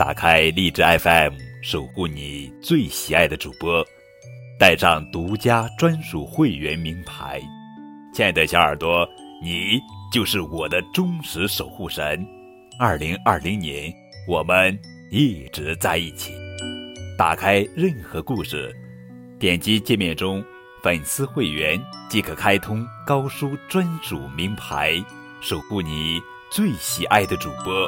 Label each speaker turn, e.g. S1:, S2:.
S1: 打开荔枝 fm 守护你最喜爱的主播带上独家专属会员名牌。亲爱的小耳朵你就是我的忠实守护神。二零二零年我们一直在一起。打开任何故事点击界面中粉丝会员即可开通高叔专属名牌守护你最喜爱的主播。